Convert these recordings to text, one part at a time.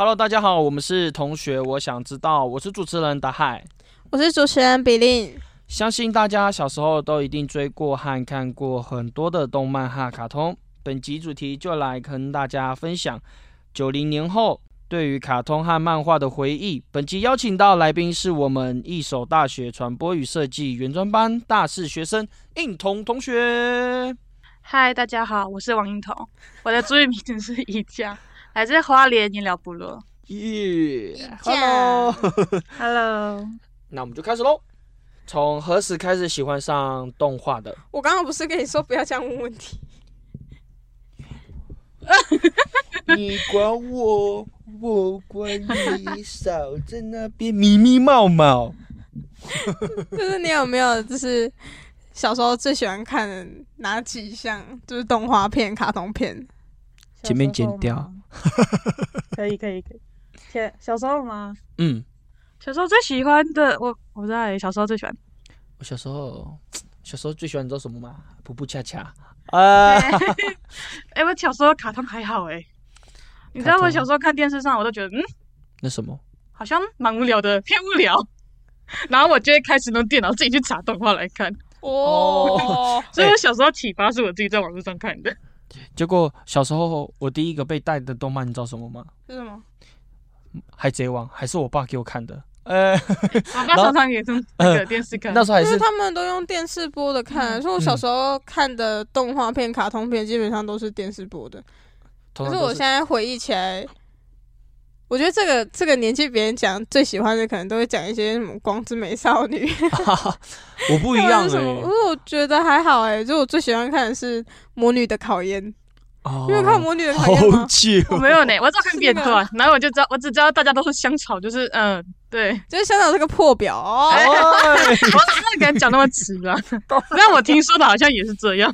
Hello，大家好，我们是同学，我想知道，我是主持人达海。我是主持人比利。相信大家小时候都一定追过和看过很多的动漫和卡通。本集主题就来跟大家分享九零年后对于卡通和漫画的回忆。本集邀请到来宾是我们一手大学传播与设计原专班大四学生应彤同学。嗨，大家好，我是王应彤，我的注意名字是宜家，来自花莲医疗部落。耶，Hello，Hello，那我们就开始喽。从何时开始喜欢上动画的？我刚刚不是跟你说不要这样问问题？你管我，我管你，少在那边咪咪冒冒。就是你有没有就是小时候最喜欢看的哪几项？就是动画片、卡通片。前面剪掉。可以可以可以。天，小时候吗？嗯，小时候最喜欢的，我我不知道欸，小时候最喜欢。我小时候，小时候最喜欢你知道什么吗？噗噗恰恰。啊，哎、我小时候卡通还好哎、你知道我小时候看电视上，我都觉得嗯，那什么？好像蛮无聊的，偏无聊。然后我就会开始用电脑自己去查动画来看，哦，所以我小时候启发是我自己在网络上看的。结果小时候我第一个被带的动漫，你知道什么吗？是什么？海贼王，还是我爸给我看的。呃，我爸常常也是 那个电视看。那时候还是因为他们都用电视播的看，所以我小时候看的动画片、卡通片基本上都是电视播的。可是我现在回忆起来，我觉得这个这个年纪别人讲最喜欢的，可能都会讲一些什么光之美少女，我不一样 什么。可是我觉得还好哎、就我最喜欢看的是《魔女的考验》，哦。你有看《魔女的考好验》吗？没有呢，我只看片是段，然后我就知道，我只知道大家都是香草，就是嗯，对，就是香草这个破表。哦，哎。我怎么敢讲那么直啊？但我听说的好像也是这样。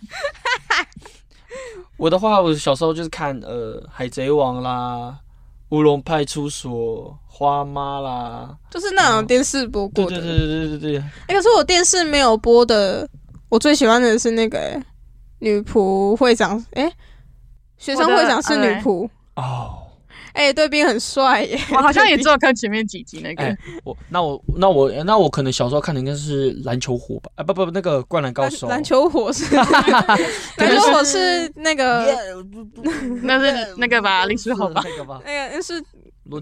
我的话，我小时候就是看呃《海贼王》啦，《乌龙派出所》、花妈啦，就是那种电视播过的。对对对对对对对，哎、可是我电视没有播的，我最喜欢的是那个、欸女仆会长，哎、学生会长是女仆，哦，哎、对兵很帅耶。我好像也对只有看前面几集那个哎。我那我那我那我可能小时候看的应该是篮球火吧？啊不不，那个灌篮高手，篮篮球火是，篮球火是那个那是 那个吧，林书豪吧？那个吧，那个那是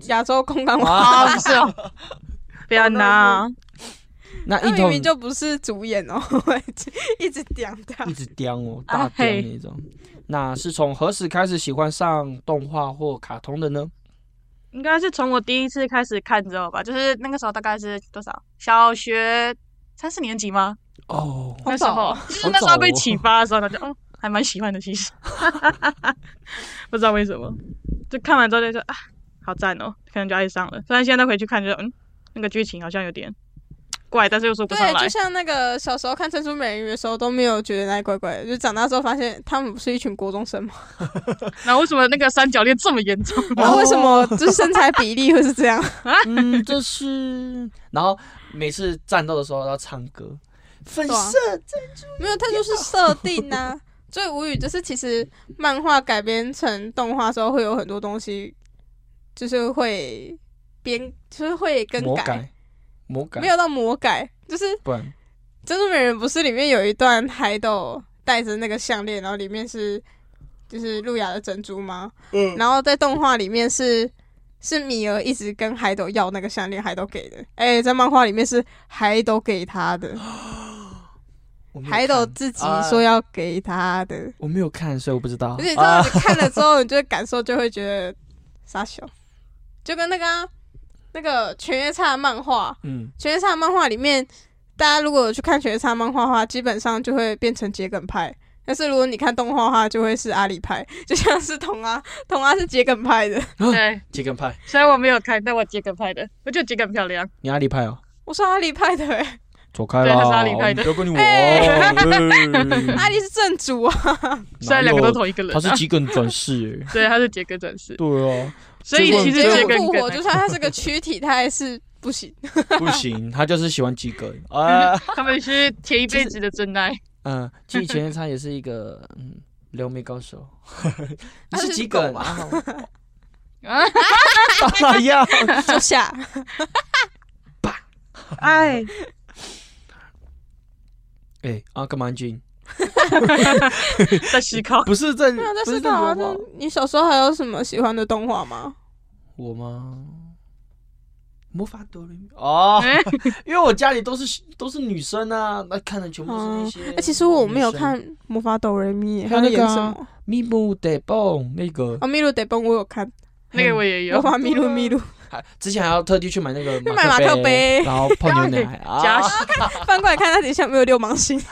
亚洲空港王，啊，不是哦，不要拿。那一头明就不是主演哦，我一直刁他一。直刁哦，啊大刁那种。那是从何时开始喜欢上动画或卡通的呢？应该是从我第一次开始看之后吧，就是那个时候大概是多少？小学三四年级吗？哦，那时候就是那时候被启发的时候，他就哦，还蛮喜欢的。其实 不知道为什么，就看完之后就说啊，好赞哦，可能就爱上了。虽然现在回去看，就嗯，那个剧情好像有点怪，但是又说不上对，就。像那个小时候看《珍珠美人鱼》的时候都没有觉得那里怪怪的，就长大之后发现他们不是一群国中生吗？那为什么那个三角恋这么严重？然后为什么就是身材比例会是这样？嗯，就是。然后每次战斗的时候要唱歌，粉色珍珠没有，它就是设定啊。最无语就是，其实漫画改编成动画之后，会有很多东西，就是会编，就是会更改，魔改，没有到魔改，就是《不然珍珠美人》不是里面有一段海斗戴着那个项链，然后里面是就是路亚的珍珠吗？嗯然后在动画里面是是米儿一直跟海斗要那个项链，海斗给的。哎、在漫画里面是海斗给他的，海斗自己啊说要给他的。我没有看，所以我不知道。而且你知道，你看了之后，你就会感受，就会觉得傻小，就跟那个啊、那个犬夜叉漫画，嗯，犬夜叉漫画里面，大家如果有去看犬夜叉漫画的话，基本上就会变成桔梗派。但是如果你看动画的话，就会是阿里派，就像是童阿，童阿是桔梗派的，对，桔梗派，虽然我没有看，但我桔梗派的，我觉得桔梗漂亮。你阿里派哦，我是阿里派的、欸，走开啦！对他是阿里派的不要跟你 玩。哎 哎阿里是正主啊，虽然两个都同一个人、啊，他是桔梗转世哎。对，他是桔梗转世，对啊，所以其实结果桔结果复活，就算他是个躯体，他还是不行。不行，他就是喜欢桔梗 啊。他们是铁一辈子的真爱。嗯，其实前他也是一个嗯撩妹高手，你是桔梗吗啊？当然要。就下。哎，哎啊，干嘛安静？在思考。不是在，没有在思考啊。那你小时候还有什么喜欢的动画吗？我吗？魔法哆瑞咪哦，因为我家里都是都是女生啊，那看的全部是那些。哎，其实我没有看《魔法哆瑞咪》，还有那个什么？咪姆得蹦那个哦，，咪路得蹦我有看，那个我也有魔。法咪路咪路，还之前还要特地去买那个买马克杯然后泡牛奶。啊。翻过来看它底下有没有流氓星。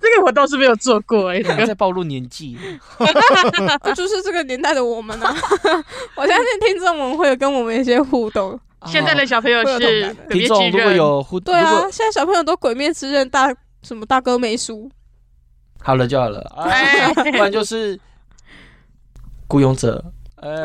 这个我倒是没有做过哎、这个。在暴露年纪，这就是这个年代的我们啊！我相信听众们会有跟我们一些互动。现在的小朋友是听众如果之刃，有互，对啊，现在小朋友都《鬼灭之刃》大什么大哥没输，好了就好了，哎。不然就是孤勇者，哎，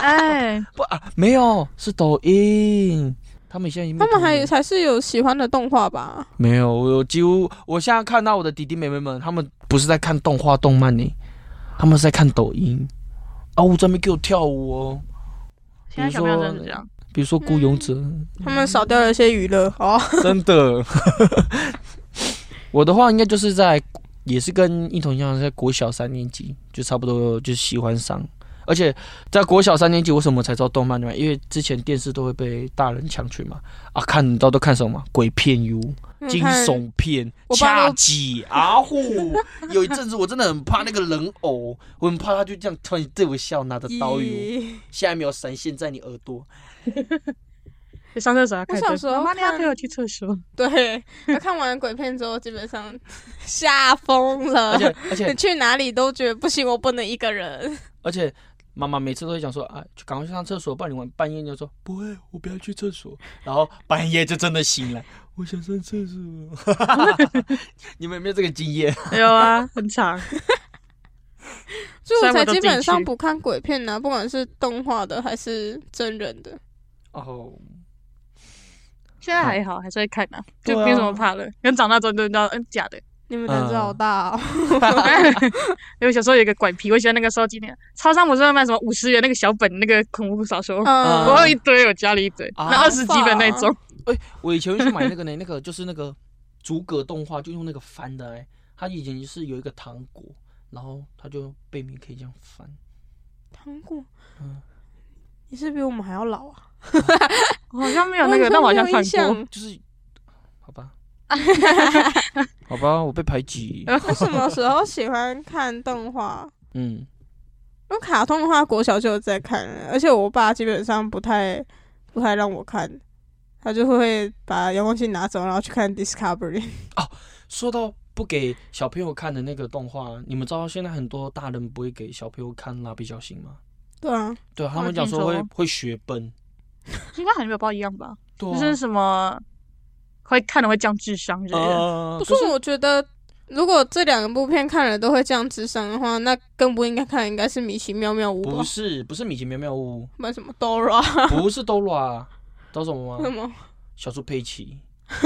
哎，不啊，没有，是抖音，他们现在他们还还是有喜欢的动画吧？没有，我几乎我现在看到我的弟弟妹妹们，他们不是在看动画动漫呢，他们是在看抖音。啊，我在那边给我跳舞哦，现在小朋友真的是这样。比如说孤勇者，他们少掉了一些娱乐。哦。真的。我的话应该就是在，也是跟一同一样，在国小三年级就差不多就喜欢上，而且在国小三年级为什么才知道动漫呢？因为之前电视都会被大人抢去嘛，啊，看到都看什么鬼片哟、惊悚片、我爸都恰吉、阿虎。有一阵子我真的很怕那个人偶，我很怕他就这样突然对我笑，拿着刀哟，咦现在没有闪现在你耳朵。你上厕所我小时候妈妈你要看陪我去厕所。对，他看完鬼片之后，基本上吓疯了而。且而且你去哪里都觉得不行，我不能一个人。而且妈妈每次都会讲说啊，就赶快去上厕所，不然你晚半夜就说不会，我不要去厕所，然后半夜就真的醒来，我想上厕所。你们有没有这个经验？有啊，很长。所以我才基本上不看鬼片呢、不管是动画的还是真人的。哦，现在还好，还是会看啊，就没什么怕的。跟长大之后就知道，嗯，假的。你们胆子好大哦！因为小时候有一个拐皮，我喜欢那个收集那超商不是会卖什么五十元那个小本那个恐怖小说，嗯，我有一堆，我家里一堆，啊那二十几本那种。我以前会去买那个呢，那个就是那个逐格动画，就用那个翻的哎，它以前是有一个糖果，然后它就背面可以这样翻。糖果嗯，你是比我们还要老啊！我 好像没有那个，但我好像看。过。就是，好吧，好吧，我被排挤。我什么时候喜欢看动画？嗯，因为卡通的话，国小就有在看了，而且我爸基本上不太不太让我看，他就会把遥控器拿走，然后去看 Discovery。哦说到不给小朋友看的那个动画，你们知道现在很多大人不会给小朋友看蜡笔小新吗？对啊，对啊，他我们讲说会说会学笨。应该还没有包一样吧？对啊，就是什么会看的会降智商之类的。呃，不是，我觉得如果这两部片看了都会这样智商的话，那更不应该看，应该是米奇妙妙屋不？是不是米奇妙妙屋，不然什么 Dora 不是 Dora，知道什么什吗？么？小猪佩奇。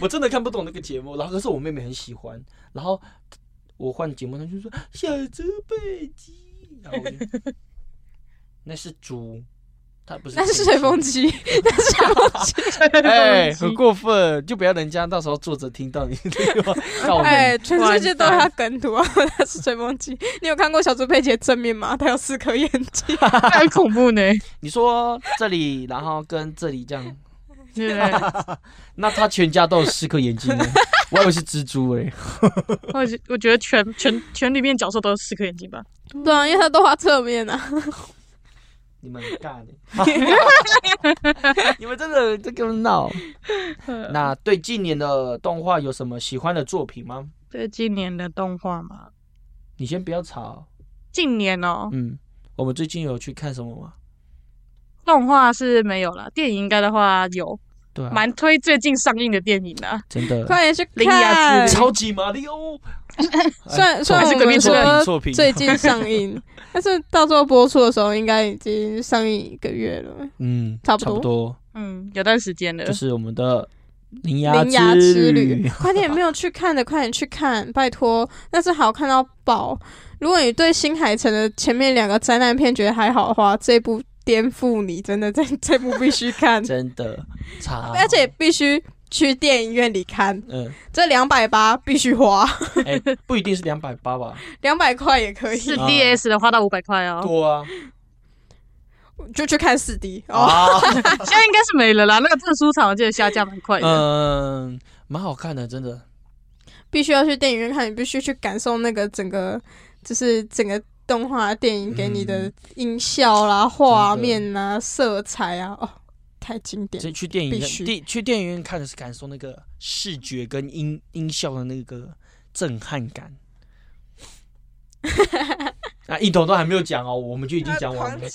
我真的看不懂那个节目，然后可是我妹妹很喜欢，然后我换节目，她就说小猪佩奇，然后我就 那是猪，它不是 那是吹风机，那是吹风机。哎，很过分，就不要人家到时候作者听到你这个 告哎，你。全世界都有他梗图啊，他是吹风机。你有看过小猪佩奇的正面吗？他有四颗眼睛。太恐怖呢，你说这里，然后跟这里这样，对不对？那他全家都有四颗眼睛呢？我以为是蜘蛛哎、我觉我觉得全全全里面角色都有四颗眼睛吧。对啊，因为他都画侧面啊。你们很尬的，你们真的在跟我闹。那对近年的动画有什么喜欢的作品吗？对今年的动画吗，你先不要吵，近年哦，嗯，我们最近有去看什么吗？动画是没有了，电影应该的话有，对啊，蛮推最近上映的电影的。真的快点去铃芽看之！超级马里奥。虽然虽然还是我们作品最近上映，但是到最后播出的时候，应该已经上映一个月了。嗯，差不多差不多，嗯，有段时间了就。是我们的铃芽铃芽之旅旅，快点没有去看的，快点去看，拜托，那是好看到爆。如果你对新海诚的前面两个灾难片觉得还好的话，这部颠覆你，真的这 这部必须看，真的差，而且必须去电影院里看，嗯，这两百八必须花，哎、不一定是两百八吧？两百块也可以，是啊。DS 的花到五百块哦，多啊，就去看四 D 哦。啊，现在应该是没了啦。那个特殊场我记得下架蛮快的。嗯，蛮好看的，真的。必须要去电影院看，你必须去感受那个整个，就是整个动画电影给你的嗯。音效啦、画面啦、色彩啊，哦，太经典这。去电影院，电去电影院看的是感受那个视觉跟音音效的那个震撼感。那，一头都还没有讲哦，我们就已经讲完了。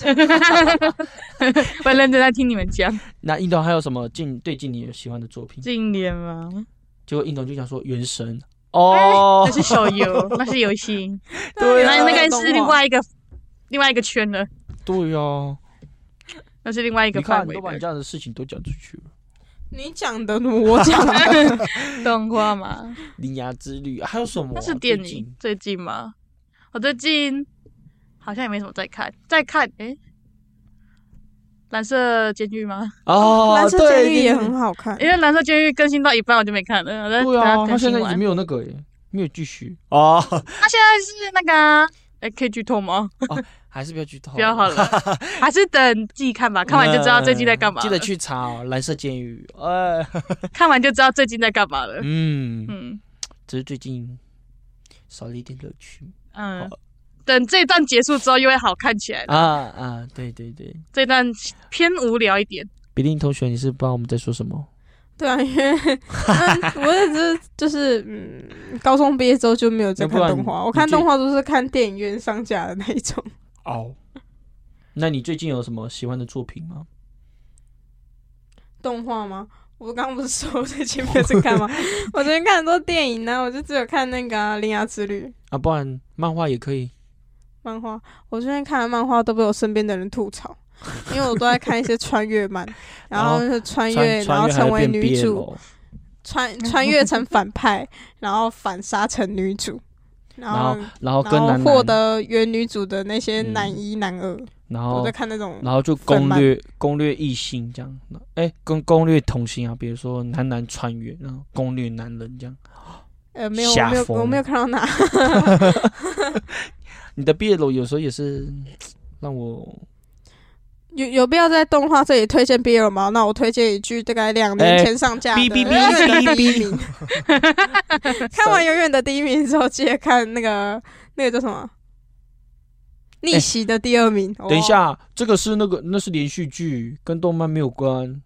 不然认真在听你们讲。那印度还有什么近对近你喜欢的作品？近年吗？结果印度就想说《原神》哦那，是手游，那是游戏，对啊那那个是另外一个另外一个圈的，对哦，那是另外一个你看范围的你都把你这样的事情都讲出去了，你讲的，我讲的，动画嘛。《铃芽之旅》还有什么啊？那是电最近影，最近吗？我最近好像也没什么在看，在看诶，蓝色监狱吗？哦，蓝色监狱也很好看。因为蓝色监狱更新到一半我就没看了，对啊，他更新完现在已经没。有那个耶，没有继续哦，他现在是那个啊，诶，可以剧透吗？还是不要剧透，不要好了，还是等自己看吧，看完就知道最近在干嘛了。记得去查哦，蓝色监狱，哎，看完就知道最近在干嘛了。嗯，嗯只是最近少了一点乐趣嗯，等这段结束之后又会好看起来了。啊啊，对对对，这段偏无聊一点。比利同学，你是不知道我们在说什么？对啊，因为嗯我也是就是嗯，高中毕业之后就没有再看动画，我看就动画都是看电影院上架的那一种。哦，那你最近有什么喜欢的作品吗？动画吗？我刚刚不是说我最近没有在看吗？我最近看很多电影呢，我就只有看那个啊《铃芽之旅》啊，不然漫画也可以。漫画。我最近看的漫画都被我身边的人吐槽，因为我都在看一些穿越漫，然后是穿越，然后成为女主，哦穿穿越成反派，然后反杀成女主，然然后后然后跟男男，获得原女主的那些嗯男一男二，然我后在看那种然后就攻略攻略异性这样，哎，跟攻略同性啊，比如说男男穿越，然后攻略男人这样。呃没有我没有我没有看到哪，你的毕业楼有时候也是让我有有必要在动画这里推荐 BL 吗？那我推荐一句，大概两年前上架的《哎哔哔哔永远的哔哔第一名》。看完《永远的第一名》之后，记得看那个那个叫什么？逆袭的第二名。哎等一哦，下，这个是那个那是连续剧，跟动漫没有关，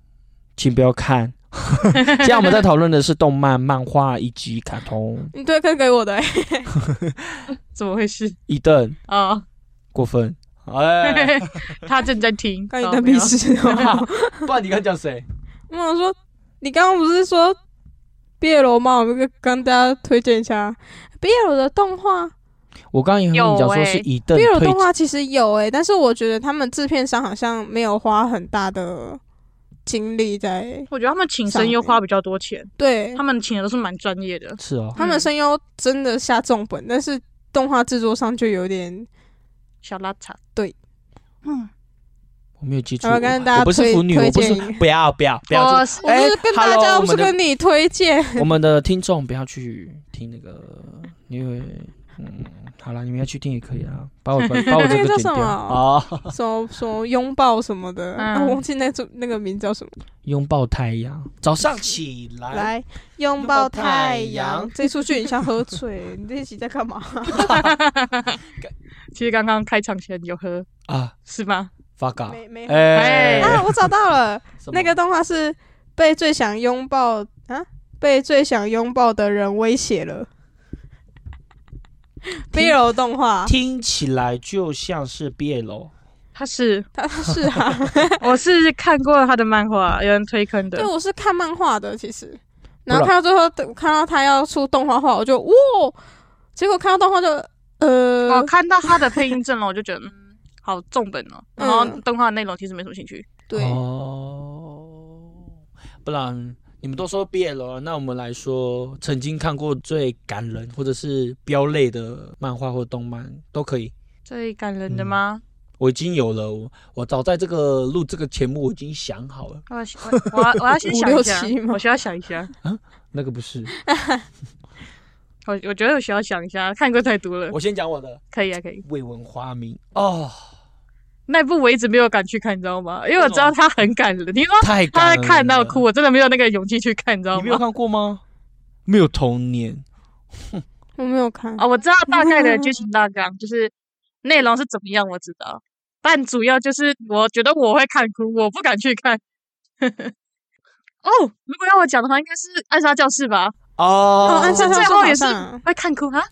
请不要看。现在我们在讨论的是动漫、漫画以及卡通。你推坑给我的、欸，怎么回事？一顿哦，过分，哎，他正在听，关你的哦没有屁事哦！不然你刚讲谁？我想说，你刚刚不是说 BL 吗？我们跟跟大家推荐一下 BL 的动画。我刚刚也和你讲说是一顿 BL 推动画其实有诶、但是我觉得他们制片商好像没有花很大的精力在我觉得他们请声优花比较多钱，对他们请的都是蛮专业的。是哦，他们声优真的下重本，但是动画制作上就有点。小拉茶，对，嗯，我没有记住，我要跟大家我不是腐女，我不是不要不要不要我，是跟大哎家，我不是跟你推荐。我们的听众不要去听那个，因为嗯，好了，你们要去听也可以啊，把我把把我这那个叫什个剪掉。么？啊，什么什么拥抱什么的，嗯。啊我忘记那种那个名字叫什么。拥抱太阳，早上起来，来拥抱太阳，这出去你像喝醉，你这一集在干嘛？其实刚刚开场前有喝，啊，是吗？发嘎，没没哎，啊，我找到了，那个动画是被最想拥抱啊，被最想拥抱的人威胁了。BL 动画，听起来就像是 BL，他是，他是啊，我是看过他的漫画，有人推坑的。对，。我是看漫画的，其实，然。然后看到最后，我看到他要出动画画，我就哇，结果看到动画就呃，我看到他的配音阵容，我就觉得，嗯，好重本哦。然后嗯动画内容其实没什么兴趣。对，哦，不然你们都说 BL 了，那我们来说曾经看过最感人或者是飙泪的漫画或动漫都可以。最感人的嗯吗？我已经有了，我我早在这个录这个节目我已经想好了，我我我要我要先想一下我需要想一下。啊那个不是。我我觉得我需要想一下，看过太多了。我先讲我的可以啊，可以。未闻花名哦，那部我一直没有敢去看，你知道吗？因为我知道他很感人。你说他看到哭，。我真的没有那个勇气去看，你知道吗？你没有看过吗？没有童年，我没有看啊，我知道大概的剧情大纲，就是内容是怎么样，我知道。但主要就是我觉得我会看哭，我不敢去看。哦，如果要我讲的话，应该是《暗杀教室》吧？哦哦，暗杀最教室也是会看哭啊！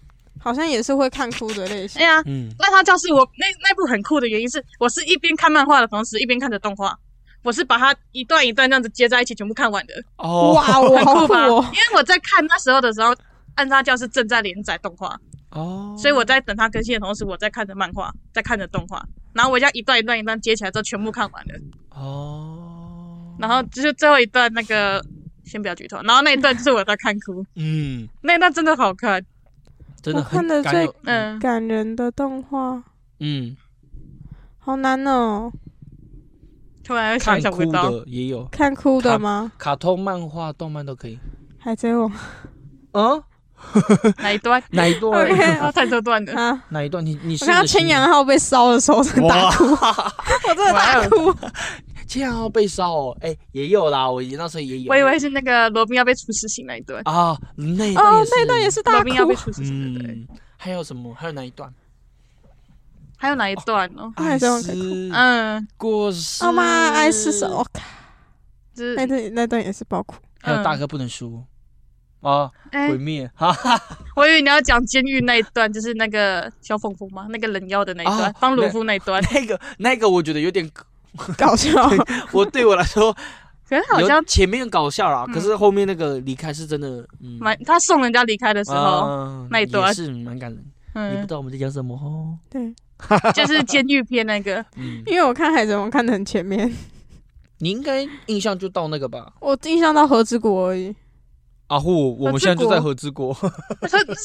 好像也是会看哭的类型哎。呀，嗯，暗杀教室我那那部很酷的原因是，我是一边看漫画的同时一边看着动画，我是把它一段一段这样子接在一起全部看完的。哦，哇，我好酷酷吧？因哦！为我在看那时候的时候，《暗杀教室》正在连载动画，哦，所以我在等它更新的同时，我在看着漫画，在看着动画，然后我这样一段一段一段接起来之后，全部看完了。哦，然后就是最后一段那个，先不要剧透，然后那一段就是我在看哭，嗯，那一段真的好看。真的我看的最感有嗯，感人的动画嗯，好难哦，突然想看哭想不到，的也有，看哭的吗？卡通、漫画、动漫都可以。海贼王嗯，哪一段？哪一段啊，太多段了。啊！哪一段？你你我看到千阳号被烧的时候，真的大哭，我真的大哭。千阳号被烧哦，哎，也有啦，我那时候也有。我以为是那个罗宾要被处死刑那一段，啊，那一段哦也，是，那一段也是大罗宾要被。处死刑的。对，嗯，还有什么？还有哪一段？还有哪一段哦？海艾贼王可以哭斯嗯，过世。哦妈，爱是手，我靠就是那段那段也是爆哭。还有大哥不能输。啊，哎毁灭，哈哈，我以为你要讲监狱那一段，就是那个小凤凤吗？那个人妖的那一段啊，帮鲁夫那一段。那个那个，我觉得有点，搞笑，我对我来说，可是好有像前面搞笑啦，嗯可是后面那个离开是真的，嗯，蛮他送人家离开的时候，啊那一段是蛮感人。你不嗯知，道我们在讲什么哦，对，就是监狱片那个。嗯，因为我看海贼王看的很前面，你应该印象就到那个吧？我印象到和之国而已。阿护，我们现在就在和之国。和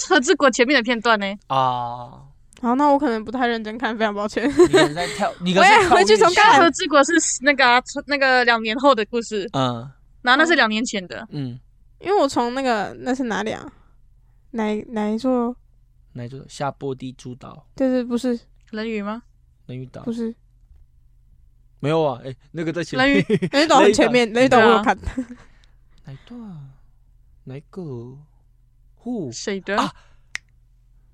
和之国前面的片段呢？啊，好，那我可能不太认真看，非常抱歉。你可能在跳，你可能我也回去重跃下看和之国是那个啊那个两年后的故事，嗯然后那是两年前的。嗯，因为我从那个那是哪里啊？哪哪一座？哪一座下波地诸岛、对对不是人鱼吗？人鱼岛不是没有啊？哎，那个在前面人鱼面那一段很前面，人鱼岛我有看。哪一段？哪一个？呼，谁的？啊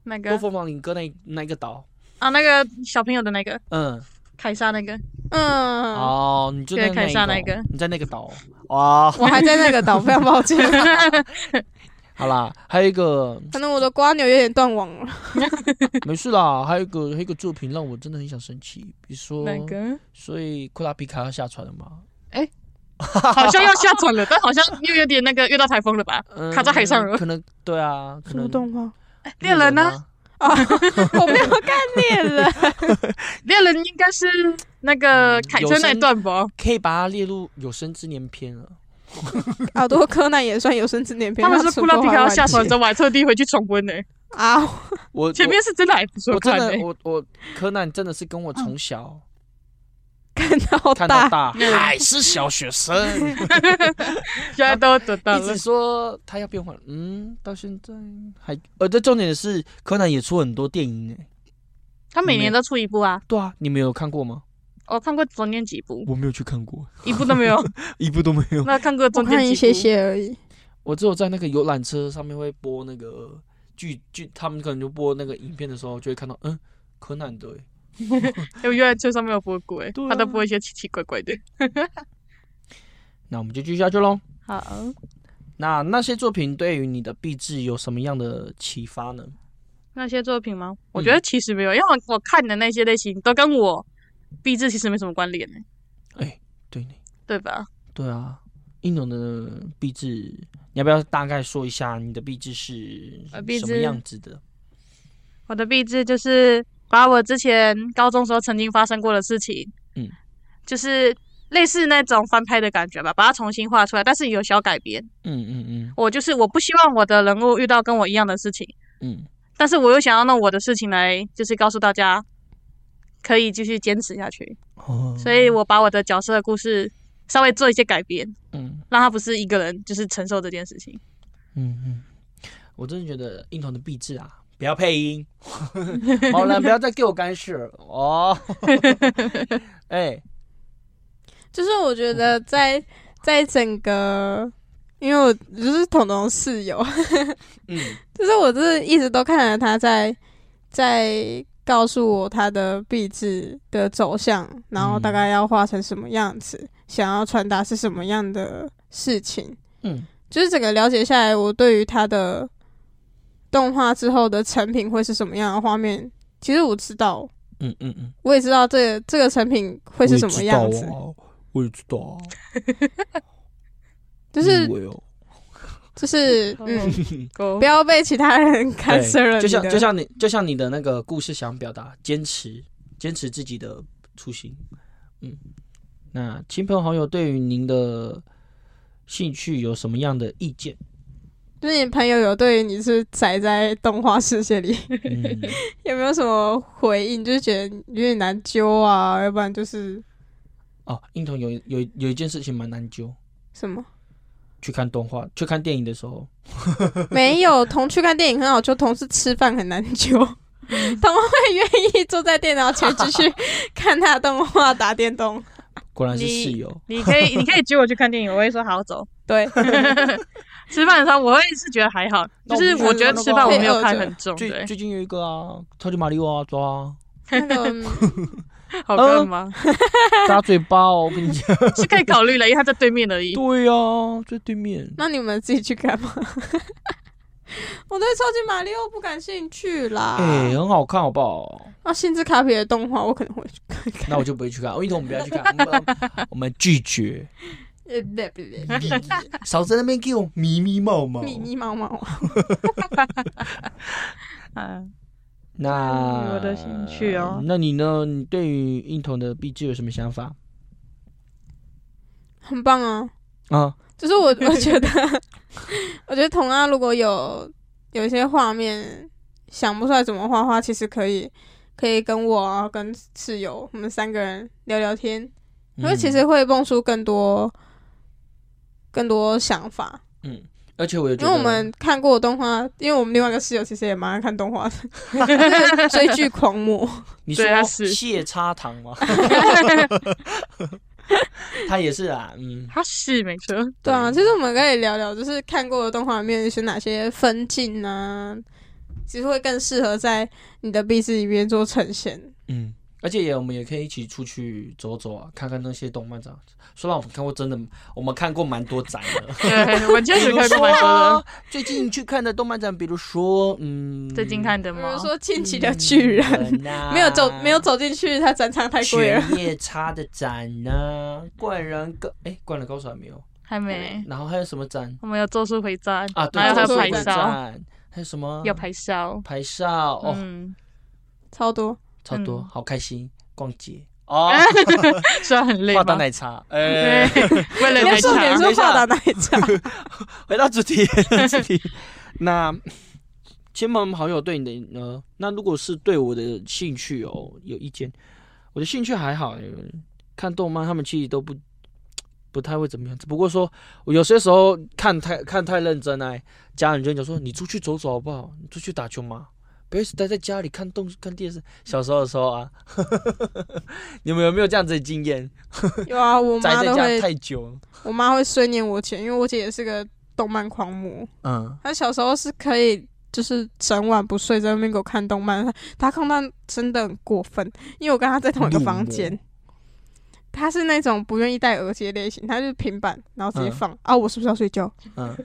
那个。多凤凰岭哥那那个岛，啊，那个小朋友的那个。嗯，凯撒那个，嗯，哦，你就在对凯撒那个哦你在那个岛。哇？我还在那个岛，非常抱歉。好啦，还有一个。可能我的瓜牛有点断网了。没事啦，还有一个还有一个作品让我真的很想生气，比如说那个？所以库拉皮卡要下船了嘛？好像要下船了，但好像又有点那个遇到台风了吧？嗯卡在海上了。可能对啊，可什么能动画？猎人呢？啊？我没有看猎人。猎人应该是那个凯特那一段吧？可以把它列入有生之年篇了。好多柯南也算有生之年篇。他们是库拉皮卡要下船的时候候，我还特地回去重温呢。啊，我前面是真的还不我错我真。的我我柯南真的是跟我从小看到看到大，还是小学生，现在都得到了一直。说他要变坏，嗯，到现在还呃，这重点是柯南也出很多电影诶。他每年都出一部啊，对啊，你们有看过吗？我看过中间几部，我没有去看过，一部都没有。一部都没有。那看过我中间几部看一些些而已。我只有在那个游览车上面会播那个剧剧，他们可能就播那个影片的时候，就会看到，嗯，柯南的欸，因为原来车上面有播过，哎他都播一些奇奇怪怪的。那我们就继续下去喽。好，那那些作品对于你的壁纸有什么样的启发呢？那些作品吗？嗯我觉得其实没有，因为我我看的那些类型都跟我壁纸其实没什么关联呢，哎，对呢，对吧？对啊，应勇的壁纸，你要不要大概说一下你的壁纸是什么样子的？我的壁纸就是把我之前高中时候曾经发生过的事情，嗯，就是类似那种翻拍的感觉吧，把它重新画出来，但是有小改编。嗯嗯嗯。我就是我不希望我的人物遇到跟我一样的事情，嗯。但是我又想要用我的事情来，就是告诉大家可以继续坚持下去，哦。所以我把我的角色的故事稍微做一些改编，嗯。让他不是一个人就是承受这件事情。嗯嗯，我真的觉得印童的壁纸啊，不要配音，好了，不要再给我干涉了哦。哎，就是我觉得在在整个，因为我就是彤彤室友，嗯。就是我就是一直都看着他在在告诉我他的壁纸的走向，然后大概要画成什么样子，想要传达是什么样的事情。嗯。就是整个了解下来，我对于他的动画之后的成品会是什么样的画面，其实我知道，嗯嗯嗯，我也知道这个这个成品会是什么样子，我也知道啊，就是就是 哦。嗯，不要被其他人干涉了，就。像就像你就像你的那个故事想表达，坚持坚持自己的初心。嗯，那亲朋好友对于您的兴趣有什么样的意见？就是你朋友有对于你是宅在动画世界里嗯，有没有什么回应？就是觉得有点难揪啊，要不然就是哦，英童有有有一件事情蛮难揪，什么？去看动画、去看电影的时候，没有，同去看电影很好揪，同事吃饭很难揪。他们会愿意坐在电脑前继续看他的动画、打电动。果然是室友。你可以，你可以揪我去看电影，我会说好走。对，吃饭的时候，我也是觉得还好，就是我觉得吃饭我没有看很重，最，最近有一个啊，超级马里奥啊，抓啊那个嗯好看吗？打 嘴巴哦，我跟你讲。是可以考虑了，因为他在对面而已。对呀、在对面。那你们自己去看吗？我对超级马里奥不感兴趣啦。哎、很好看，好不好？那星之卡比的动画我可能会去看看。那我就不会去看，哦因为我们不要去看，我们我们拒绝。呃，不不不，少在那边给我迷迷毛毛。密密毛毛。嗯，那我的兴趣哦那你呢？你对于印童的壁纸有什么想法很棒啊！啊？就是我，我觉得，我觉得同啊如果有有一些画面想不出来怎么画画，其实可以可以跟我啊，跟室友我们三个人聊聊天，因为其实会蹦出更多更多想法。嗯，而且我也觉得，因为我们看过的动画，因为我们另外一个室友其实也蛮爱看动画的，追剧狂魔。你说对他是谢叉糖吗？他也是啊，嗯，他是没错。对啊，其实我们可以聊聊，就是看过的动画里面是哪些分镜啊，其实会更适合在你的壁纸里面做呈现。嗯，而且也我们也可以一起出去走走啊，看看那些动漫展。说让我们看过真的，我们看过蛮多展的。对，我确比如实看过说蛮多的。啊，最近去看的动漫展，比如说，嗯，最近看的吗比如？说《进击的巨人》啊没有走没有走进去，它展场太贵了。犬夜叉的展呢、灌人高哎，灌人高手还没有，还没。然后还有什么展我们有咒术回战啊？对，还有还有咒术回排哨，展，还有什么？有排哨。排哨哦，嗯，超多，超多，嗯好开心，逛街哦，虽然很累画大吗？奶茶，哎，对，为了奶重点茶等一下是画的那一张。回到主题，主题。那亲朋好友对你的呢？那如果是对我的兴趣哦有意见，我的兴趣还好，看动漫他们其实都不不太会怎么样。只不过说我有些时候看太看太认真哎，家人就会讲说你出去走走好不好？你出去打球嘛。不要一直待在家里看动看电视。小时候的时候啊，你们有没有这样子的经验？有啊，我妈都会，太久。我妈会碎念我姐，因为我姐也是个动漫狂魔。嗯，她小时候是可以，就是整晚不睡在那边给我看动漫。她她看动漫真的很过分，因为我跟她在同一个房间。她是那种不愿意戴耳机的类型，她就是平板，然后直接嗯放、啊，我是不是要睡觉？嗯，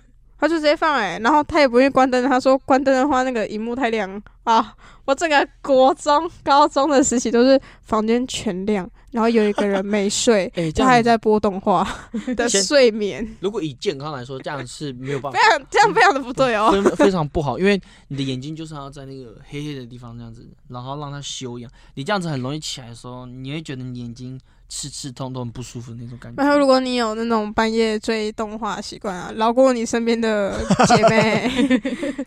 他就直接放哎、然后他也不愿意关灯，他说关灯的话那个荧幕太亮。啊。我整个国中、高中的时期都是房间全亮，然后有一个人没睡，他还在播动画 的睡眠，如果以健康来说，这样是没有办法 非，常这样非常的不对哦。非非常不好，因为你的眼睛就是要在那个黑黑的地方这样子，然后让它休养。你这样子很容易起来的时候，你会觉得你眼睛刺刺痛痛很不舒服那种感觉然后，如果你有那种半夜追动画习惯啊，饶过你身边的姐妹、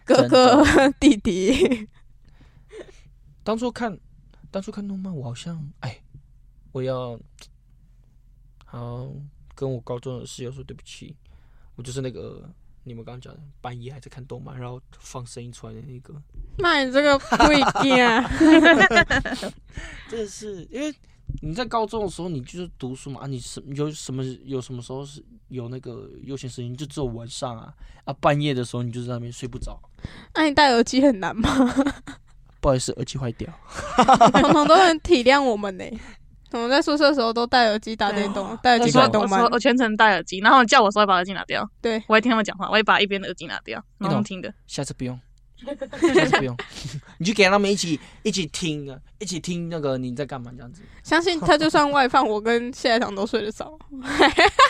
哥哥、弟弟。当初看当初看动漫，我好像哎，我要好跟我高中的室友说对不起，我就是那个你们刚刚讲的半夜还在看动漫，然后放声音出来的那个。那你这个不一定啊。真的是因为你在高中的时候，你就是读书嘛，啊，你什有什么有什么时候是有那个悠闲时间，就只有晚上啊，啊，半夜的时候你就在那边睡不着，那、你戴耳机很难吗？不好意思，耳机坏掉。彤彤都很体谅我们呢、彤彤在宿舍的时候都戴耳机打电动，戴耳机我说看动漫我说。我全程戴耳机，然后叫我说要把耳机拿掉，对，我会听他们讲话，我会把一边的耳机拿掉，然后听的。下次不用，下次不用，你就给他们一起一起听啊，一起听那个你在干嘛这样子相信他就算外放，我跟谢海棠都睡得着。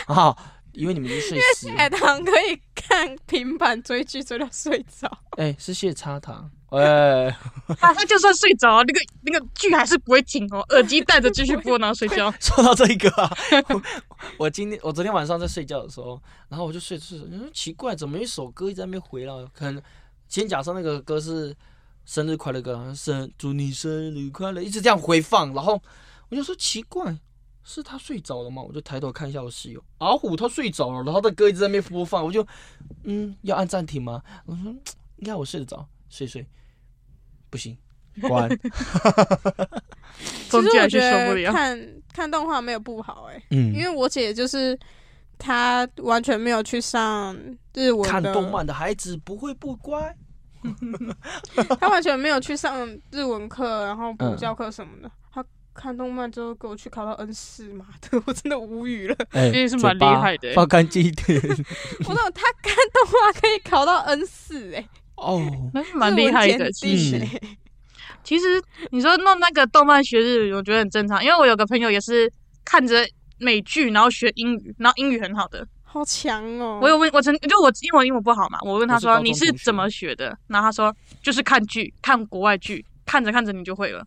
好，因为你们已经睡死了。谢海棠可以看平板追剧追到睡着。哎、是谢插糖，哎、他他就算睡着，那个那个剧还是不会停哦，耳机戴着继续播，然后睡觉。说到这个啊，我我今天我昨天晚上在睡觉的时候，然后我就睡着睡着，你说奇怪，怎么有一首歌一直在那边回了？可能先假设那个歌是生日快乐歌，生祝你生日快乐，一直这样回放，然后我就说奇怪，是他睡着了吗？我就抬头看一下我室友，阿虎他睡着了，然后他歌一直在那边播放，我就嗯要按暂停吗？我说嗯应该我睡得着，睡睡，不行，关，其实我觉得。看看动画没有不好哎、嗯因为我姐就是她完全没有去上日文的，看动漫的孩子不会不乖。她完全没有去上日文课，然后补嗯教课什么的。她看动漫之后给我去考到 N 四嘛的，我真的无语了。哎其实是蛮厉害的欸放干净一点。我懂她看动画可以考到 N 四哎，哦，那是蛮厉害的。其实其实你说弄那个动漫学日语，我觉得很正常，因为我有个朋友也是看着美剧，然后学英语，然后英语很好的。好强哦！我有问，我曾就我英文英文不好嘛，我问他说你是怎么学的，然后他说就是看剧，看国外剧，看着看着你就会了。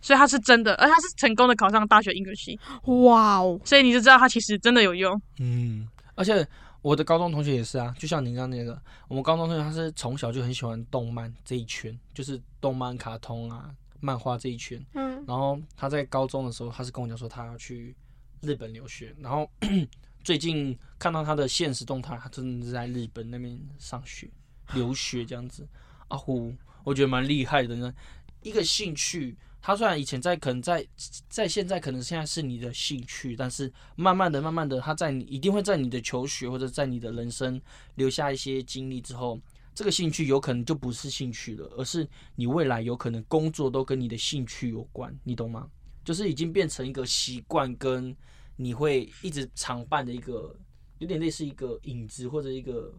所以他是真的，而他是成功的考上大学英语系，哇哦，所以你就知道他其实真的有用。嗯，而且我的高中同学也是啊，就像您刚刚那个，我们高中同学他是从小就很喜欢动漫这一圈，就是动漫、卡通啊、漫画这一圈。嗯，然后他在高中的时候，他是跟我讲说他要去日本留学，然后 最近看到他的现实动态，他真的是在日本那边上学留学这样子。啊呼，我觉得蛮厉害的呢。一个兴趣，他虽然以前在可能在在现在可能现在是你的兴趣，但是慢慢的、慢慢的，他在你一定会在你的求学或者在你的人生留下一些经历之后，这个兴趣有可能就不是兴趣了，而是你未来有可能工作都跟你的兴趣有关，你懂吗？就是已经变成一个习惯，跟你会一直常伴的一个，有点类似一个影子或者一个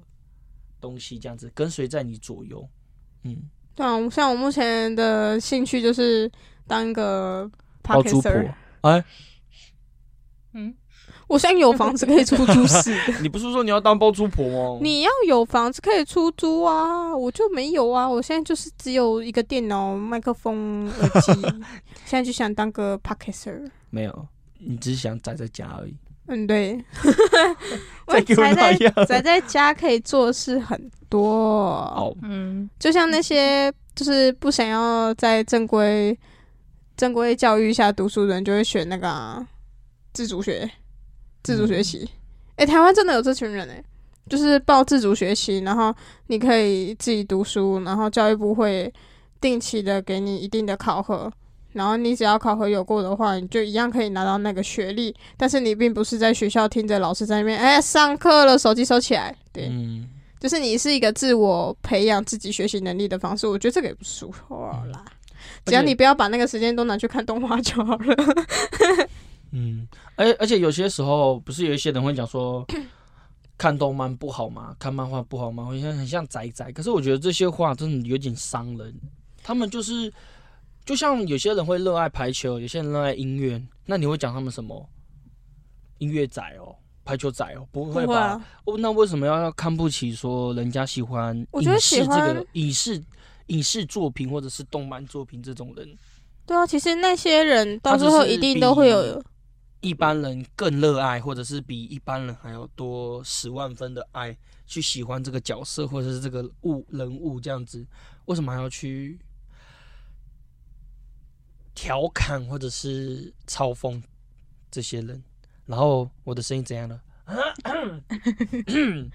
东西这样子，跟随在你左右。嗯，对啊，像我目前的兴趣就是当一个包租婆。哎，嗯，我现在有房子可以出租。你不是说你要当包租婆吗？你要有房子可以出租啊，我就没有啊。我现在就是只有一个电脑、麦克风、耳机，现在就想当个 podcaster。没有，你只是想宅在家而已。嗯，对，我宅在宅在家可以做事很多，哦，嗯，就像那些就是不想要在正规正规教育下读书的人，就会选那个啊、自主学自主学习。诶、台湾真的有这群人诶、就是报自主学习，然后你可以自己读书，然后教育部会定期的给你一定的考核，然后你只要考核有过的话，你就一样可以拿到那个学历。但是你并不是在学校听着老师在那边，哎、上课了，手机收起来。对，嗯，就是你是一个自我培养自己学习能力的方式，我觉得这个也不错啦。只要你不要把那个时间都拿去看动画就好了。嗯，而而且有些时候不是有一些人会讲说，看动漫不好吗？看漫画不好吗？好像很像宅宅。可是我觉得这些话真的有点伤人。他们就是，就像有些人会热爱排球，有些人热爱音乐，那你会讲他们什么？音乐仔哦，排球仔哦，不会吧？不会啊，哦，那为什么要看不起说人家喜欢我觉得影视这个影视影视作品或者是动漫作品这种人？对啊，其实那些人到最后一定都会有一般人更热爱，或者是比一般人还要多十万分的爱去喜欢这个角色或者是这个物人物这样子，为什么还要去调侃或者是嘲讽这些人？然后我的声音怎样了？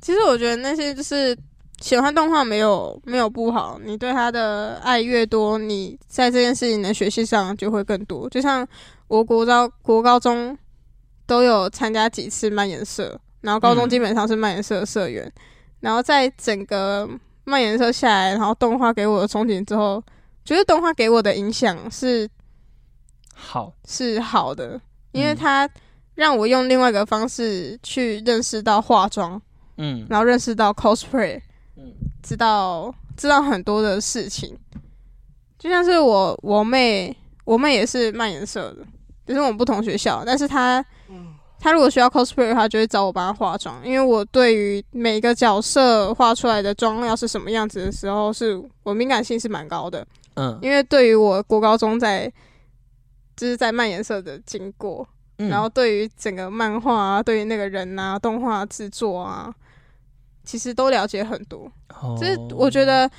其实我觉得那些就是喜欢动画没有没有不好，你对他的爱越多，你在这件事情的学习上就会更多。就像我国高国高中都有参加几次漫研社，然后高中嗯基本上是漫研社的社员，然后在整个漫研社下来，然后动画给我的憧憬之后，觉得动画给我的影响是好，是好的，因为嗯它让我用另外一个方式去认识到化妆。嗯。然后认识到 cosplay，嗯。知道知道很多的事情，就像是我我妹，我妹也是漫颜色的，只是我们不同学校，但是她她如果需要 cosplay 的话，就会找我帮她化妆，因为我对于每个角色画出来的妆要是什么样子的时候，是我敏感性是蛮高的，嗯。因为对于我国高中在就是在漫颜色的经过，嗯，然后对于整个漫画啊，对于那个人啊，动画制作啊，其实都了解很多。就是我觉哦。得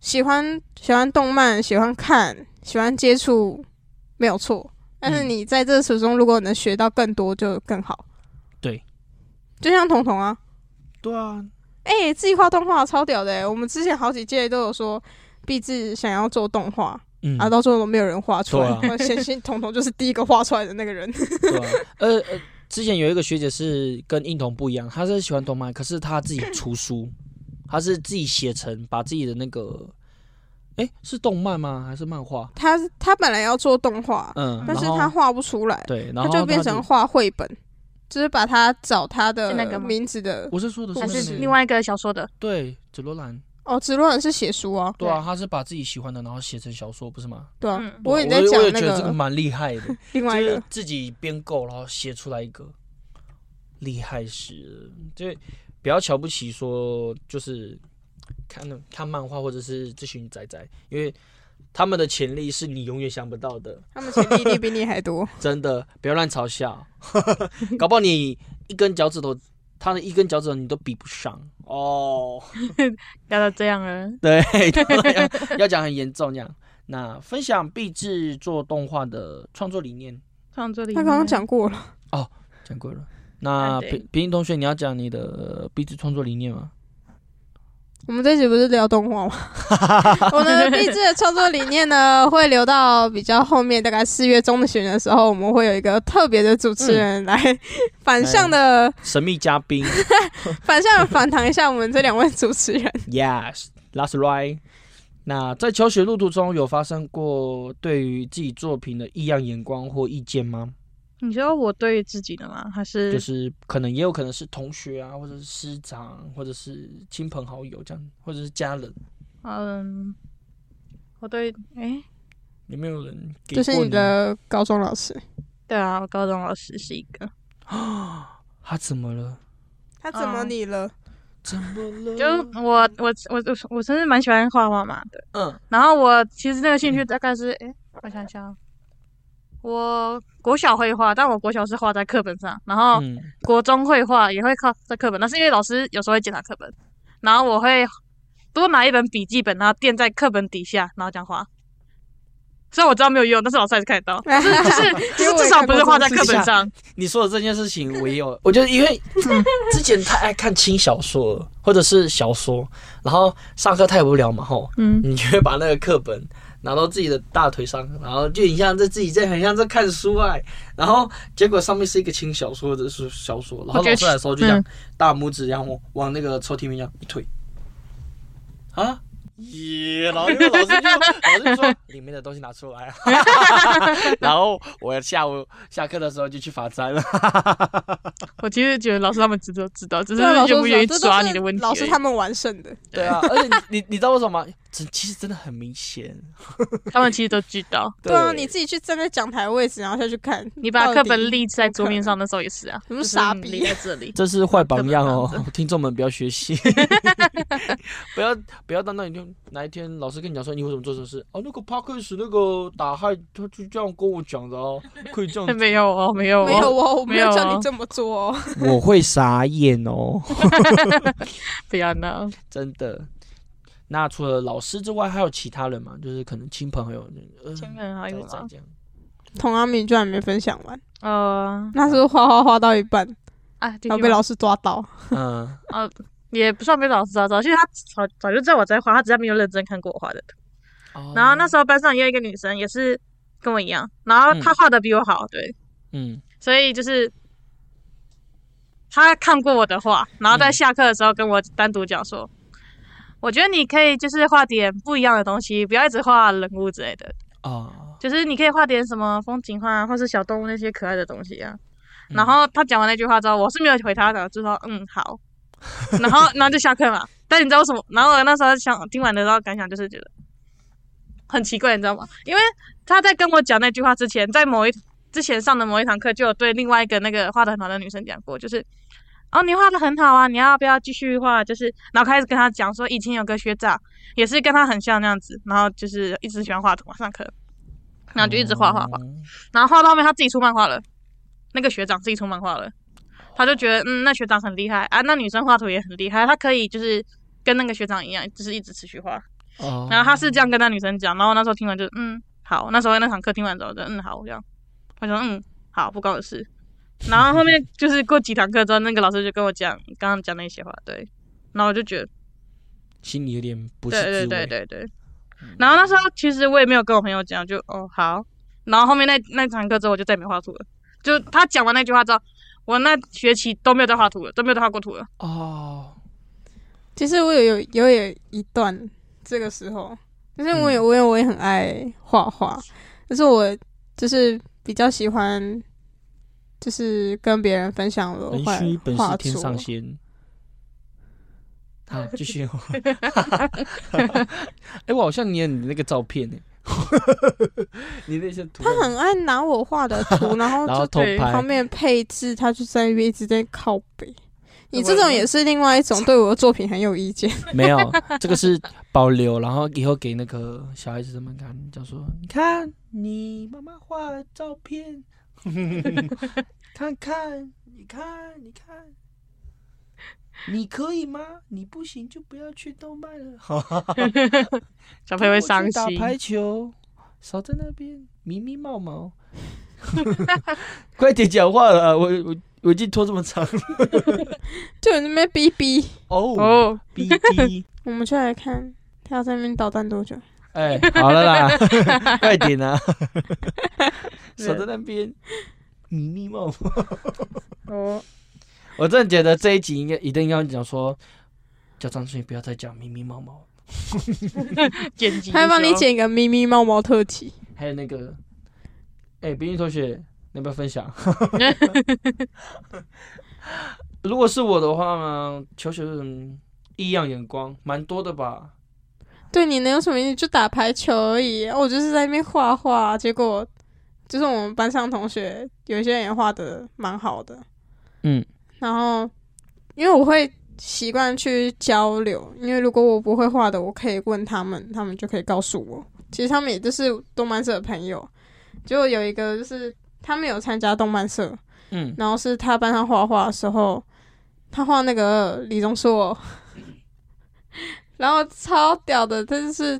喜欢喜欢动漫，喜欢看，喜欢接触没有错，但是嗯。你在这时中如果能学到更多，就更好。对，就像彤彤啊，对啊，哎、自己画动画超屌的、欸，我们之前好几届都有说。毕志想要做动画，嗯啊，到最后都没有人画出来。对 我显信彤彤就是第一个画出来的那个人。对啊，呃呃，之前有一个学姐是跟英童不一样，她是喜欢动漫，可是她自己出书，她是自己写成，把自己的那个，哎，是动漫吗？还是漫画？她她本来要做动画，嗯，但是她画不出来，对，然后他就变成画绘本，就是把她找她的那个名字的我是说的是还是另外一个小说的，对紫罗兰，哦，直落人是写书啊，对啊，他是把自己喜欢的然后写成小说，不是吗？对啊，嗯。我也在讲那我也觉得这个个蛮厉害的，另外一个，自己编构，然后写出来一个厉害死了，就不要瞧不起说就是看看漫画或者是这群仔仔，因为他们的潜力是你永远想不到的，他们潜力一定比你还多。真的不要乱嘲笑，搞不好你一根脚趾头，他的一根脚趾头你都比不上哦。要到这样了。对，要 要讲很严重这样。那分享毕制做动画的创作理念，创作理念他刚刚讲过了，哦讲过了。啊那平平行同学，你要讲你的毕制创作理念吗？我们这集不是聊动画吗？我们的励志的创作理念呢，会留到比较后面，大概四月中旬的时候，我们会有一个特别的主持人来反向的、神秘嘉宾反向地访谈一下我们这两位主持人。，Yes，that's right。那在求学路途中有发生过对于自己作品的异样眼光或意见吗？你说我对于自己的吗？还是就是可能也有可能是同学啊，或者是师长，或者是亲朋好友这样，或者是家人，嗯，我对哎，有没有人给就是过你的高中老师，对啊，我高中老师是一个，啊他怎么了？他怎么你了？怎么了？就我我我我我真是蛮喜欢画画嘛的。嗯然后我其实那个兴趣大概是，哎，我想想，我国小会画，但我国小是画在课本上，然后嗯国中会画也会靠在课本，那是因为老师有时候会检查课本，然后我会多拿一本笔记本，然后垫在课本底下，然后这样画。虽然我知道没有用，但是老师还是看得到，就是就是至少不是画在课本上。你说的这件事情，我也有。我觉得因为之前太爱看轻小说了，或者是小说，然后上课太无聊嘛，吼，嗯，你就会把那个课本拿到自己的大腿上，然后就很像在自己在很像在看书哎，然后结果上面是一个轻小说或者是小说，然后老师来的时候就讲嗯大拇指，然后往那个抽屉里面一推，啊。耶！然后那个老师就老师就说里面的东西拿出来，啊 然后我下午下课的时候就去罚站了。我其实觉得老师他们知道知道，只是对啊，老师愿不愿意抓你的问题。老师他们完胜的，对啊，而且你你你知道为什么吗？真其实真的很明显。他们其实都知道。对啊，你自己去站在讲台位置，然后下去看。你把课本立在桌面上的时候也是啊，什么傻逼在这里。这是坏榜样哦，听众们不要学习，不要不要到那里就哪一天老师跟你讲说你为什么做这事哦，那个帕克斯那个打害他就这样跟我讲的哦，可以这样，没有哦，没有哦，没有哦，我没有叫你这么做哦。我会傻眼哦，不要闹。真的。那除了老师之外，还有其他人吗？就是可能亲朋好友，呃，前面还有吗？在在这样。童阿明居然没分享完，呃那是画画画到一半，啊，然后被老师抓到。嗯，呃也不算被老师抓到，其实他早早就知道我在画，他只是没有认真看过我画的图。哦然后那时候班上也有一个女生，也是跟我一样，然后她画的比我好，对，嗯所以就是她看过我的画，然后在嗯下课的时候跟我单独讲说，我觉得你可以就是画点不一样的东西，不要一直画人物之类的，哦，就是你可以画点什么风景画啊，或是小动物那些可爱的东西啊。嗯然后他讲完那句话之后，我是没有回他的，就说嗯好，然后然后就下课嘛。但你知道为什么？然后我那时候想听完的时候感想就是觉得很奇怪，你知道吗？因为他在跟我讲那句话之前，在某一之前上的某一堂课就有对另外一个那个画的很好的女生讲过，就是哦你画的很好啊，你要不要继续画？就是然后开始跟他讲说，以前有个学长也是跟他很像那样子，然后就是一直喜欢画图嘛，上课，然后就一直画画画。哦然后画到后面他自己出漫画了，那个学长自己出漫画了，他就觉得嗯，那学长很厉害啊，那女生画图也很厉害，他可以就是跟那个学长一样，就是一直持续画。哦，然后他是这样跟那女生讲，然后那时候听完就嗯好，那时候那堂课听完之后就嗯好这样，我说嗯好不关我的事。然后后面就是过几堂课之后，那个老师就跟我讲刚刚讲那些话，对，然后我就觉得心里有点不是对对滋味。对对对。然后那时候其实我也没有跟我朋友讲，就哦好。然后后面那那堂课之后，我就再也没画图了。就他讲完那句话之后，我那学期都没有再画图了，都没有再画过图了。哦，其实我有有有有一段这个时候，就是我也我也我也很爱画画，但是我就是比较喜欢，就是跟别人分享我画人须本画是天作上仙。好，继续。哎、我好像你有你那个照片呢，你那些图，他很爱拿我画的图，然后就偷对拍旁，边配置，他就在那边一直在靠背。你这种也是另外一种对我的作品很有意见。没有，这个是保留，然后以后给那个小孩子他们看，就说你看你妈妈画的照片，看看，你看，你看。你可以吗？你不行就不要去动漫了。小朋友会伤跟我去打。排球，少在那边迷迷毛毛。快点讲话了啊，我我我已经拖这么长了。就有那边逼逼。哦哦，逼逼我们就来看他要在那边捣蛋多久。哎，好了啦，快点啊！守在那边迷迷毛毛。哦，我真的觉得这一集应该一定要讲说，叫张顺宇不要再讲咪咪猫猫。剪辑，他会帮你。剪一个咪咪猫猫特辑。还有那个，哎，冰玉同学，你要不要分享？如果是我的话呢，求求嗯异样眼光，蛮多的吧。对你能有什么意思？就打排球而已。我就是在那边画画，结果就是我们班上同学有些人也画的蛮好的。嗯，然后因为我会习惯去交流，因为如果我不会画的，我可以问他们，他们就可以告诉我。其实他们也就是动漫社的朋友。结果有一个就是他们有参加动漫社，嗯，然后是他班上画画的时候，他画那个李钟硕，然后超屌的，他就是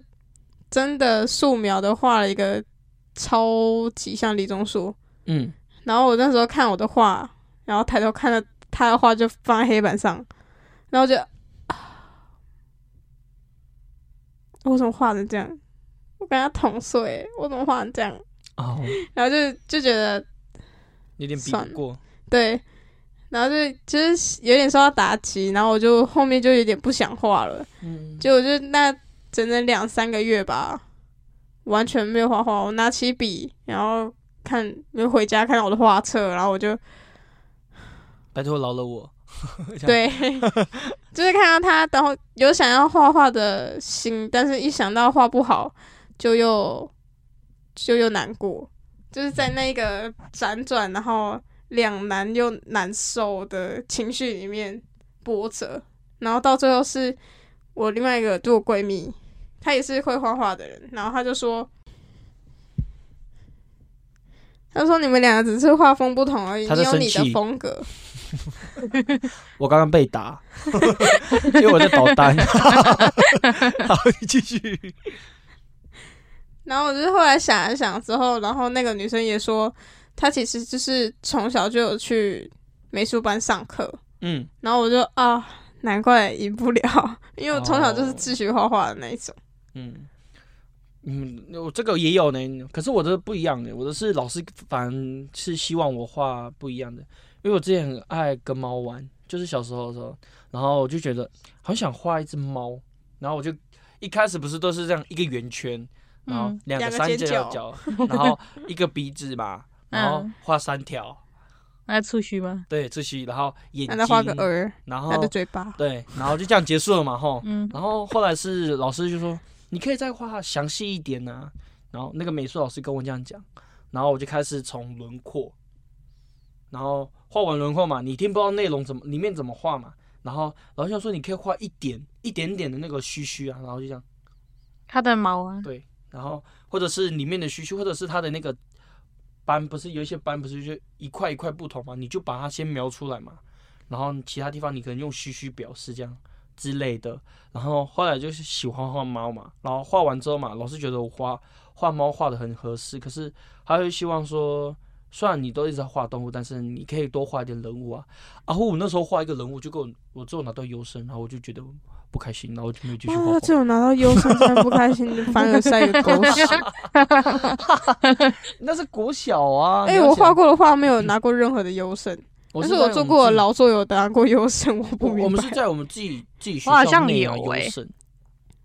真的素描的画了一个超级像李钟硕。嗯，然后我那时候看我的画，然后抬头看到他的画就放在黑板上，然后就，啊我怎么画成这样？我跟他同岁，我怎么画成这样？哦，然后就就觉得有点比不过。对，然后就就是有点受到打击，然后我就后面就有点不想画了，嗯，就我就那整整两三个月吧，完全没有画画。我拿起笔，然后看，就回家看到我的画册，然后我就拜托饶了我。对，就是看到他，然后有想要画画的心，但是一想到画不好，就又就又难过，就是在那个辗转，然后两难又难受的情绪里面波折，然后到最后是我另外一个就我闺蜜，她也是会画画的人，然后她就说。她说：“你们两个只是画风不同而已，你有你的风格。我刚刚被打，因为我在捣蛋。好，你继续。然后我就是后来想一想之后，然后那个女生也说，她其实就是从小就有去美术班上课。嗯，然后我就啊，难怪赢不了，因为我从小就是哦自学画画的那一种。嗯嗯，我这个也有呢，可是我的不一样的，我的是老师反而是希望我画不一样的，因为我之前很爱跟猫玩，就是小时候的时候，然后我就觉得好想画一只猫，然后我就一开始不是都是这样一个圆圈，然后嗯两个三角角，然后一个鼻子嘛，然后嗯画三条，那触须吗？对，触须，然后眼睛，让她画个耳，然后嘴巴。对，然后就这样结束了嘛，吼。嗯，然后后来是老师就说，你可以再画详细一点啊、然后那个美术老师跟我这样讲，然后我就开始从轮廓，然后画完轮廓嘛，你一定不知道内容怎么里面怎么画嘛。然后老师就说你可以画一点一点点的那个须须啊，然后就这样，它的毛啊，对，然后或者是里面的须须，或者是它的那个斑，不是有一些斑不是就一块一块不同嘛，你就把它先描出来嘛，然后其他地方你可能用虚虚表示这样之类的。然后后来就是喜欢画猫嘛，然后画完之后嘛，老师觉得我画画猫画的很合适，可是他会希望说，虽然你都一直在画动物，但是你可以多画一点人物啊。然后我那时候画一个人物，就给我我只有拿到优胜，然后我就觉得不开心，然后我就没有继续画哇，画。这种拿到优胜真的不开心，反而塞个狗屎。那是国小啊，哎、我画，过的画没有拿过任何的优胜，但是我做过的劳作有拿过优胜，我不明白我我们是。在我们自己自己学我好像校内啊有欸优胜，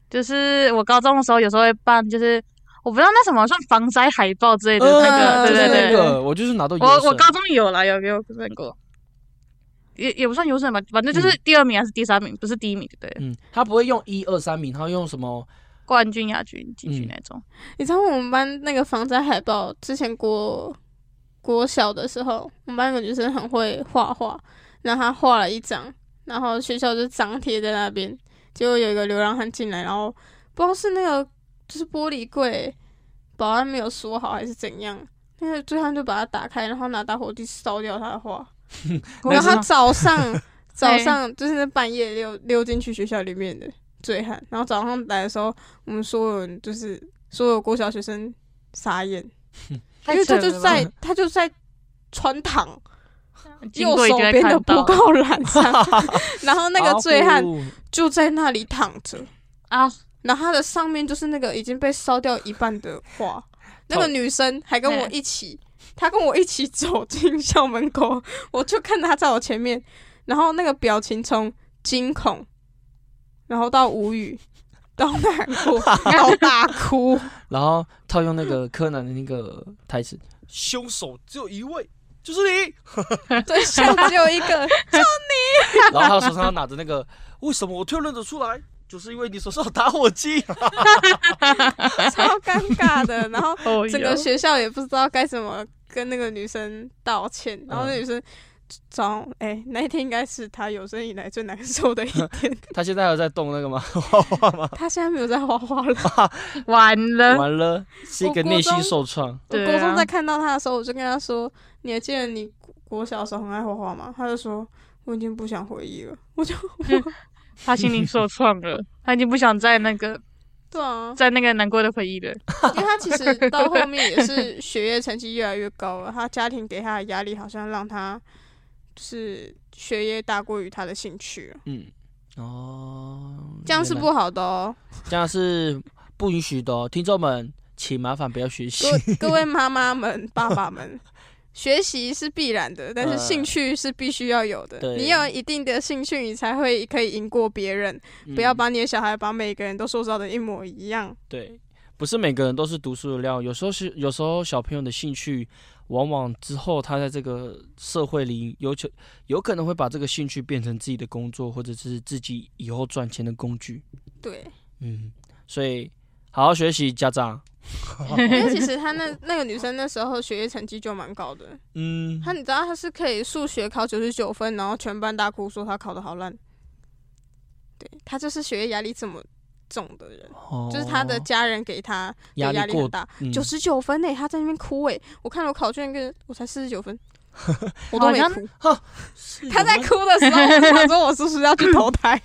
就是我高中的时候有时候会办，就是我不知道那什么算防灾海报之类的那个，对对对。那个，我就是拿到。我我高中有啦，有给我认过，也也不算优胜吧，反正就是第二名还是第三名，不是第一名，对，嗯，他不会用一二三名，他会用什么？冠军、亚军、季军嗯那种。你知道我们班那个防灾海报，之前国国小的时候，我们班有个女生很会画画，然后她画了一张，然后学校就张贴在那边，结果有一个流浪汉进来，然后不知道是那个就是玻璃柜保安没有锁好还是怎样，那个醉汉就把它打开，然后拿打火机烧掉他的画，然后他早上 早上就是那半夜溜溜进去学校里面的醉汉，然后早上来的时候，我们所有人就是所有国小学生傻眼，因为他就在他就在穿堂 右手边的布告栏上，然后那个醉汉就在那里躺着，啊，然后他的上面就是那个已经被烧掉一半的画，那个女生还跟我一起，她跟我一起走进校门口，我就看她在我前面，然后那个表情从惊恐，然后到无语，到难过，到大哭，然后套用那个柯南的那个台词：“凶手只有一位，就是你。对，就只有一个，”就你。然后他手上拿着那个，为什么我突然认得出来？就是因为你手上有打火机。超尴尬的，然后哦整个学校也不知道该怎么跟那个女生道歉，然后那女生早哎、那一天应该是她有生以来最难受的一天。她现在有在动那个吗？画画吗？她现在没有在画画了。完了，完了，是一个内心受创。我对啊国中在看到她的时候，我就跟她说：“你还记得你国小的时候很爱画画吗？”她就说：“我已经不想回忆了。”我就他心灵受创了，他已经不想在那个 对啊，在那个难过的回忆了。因为他其实 到后面也是学业成绩越来越高了，他家庭给他的压力好像让他就是学业大过于他的兴趣了，嗯，哦，这样是不好的哦。这样是不允许的、哦，听众们，请麻烦不要学习。各各位妈妈们、爸爸们，学习是必然的，但是呃兴趣是必须要有的。对你有一定的兴趣，你才会可以赢过别人。嗯不要把你的小孩把每个人都塑造的一模一样。对，不是每个人都是读书的料，有时候是有时候小朋友的兴趣，往往之后他在这个社会里有可有可能会把这个兴趣变成自己的工作，或者是自己以后赚钱的工具。对，嗯，所以好好学习，家长。因为其实她那那个女生那时候学业成绩就蛮高的，嗯，她你知道她是可以数学考九十九分，然后全班大哭说她考的好烂。对她就是学业压力这么重的人，就是她的家人给她压力很大，嗯九十九分呢、她在那边哭哎、我看了我考卷跟我才四十九分，我都没哭。是她在哭的时候，我想说我是不是要去投胎？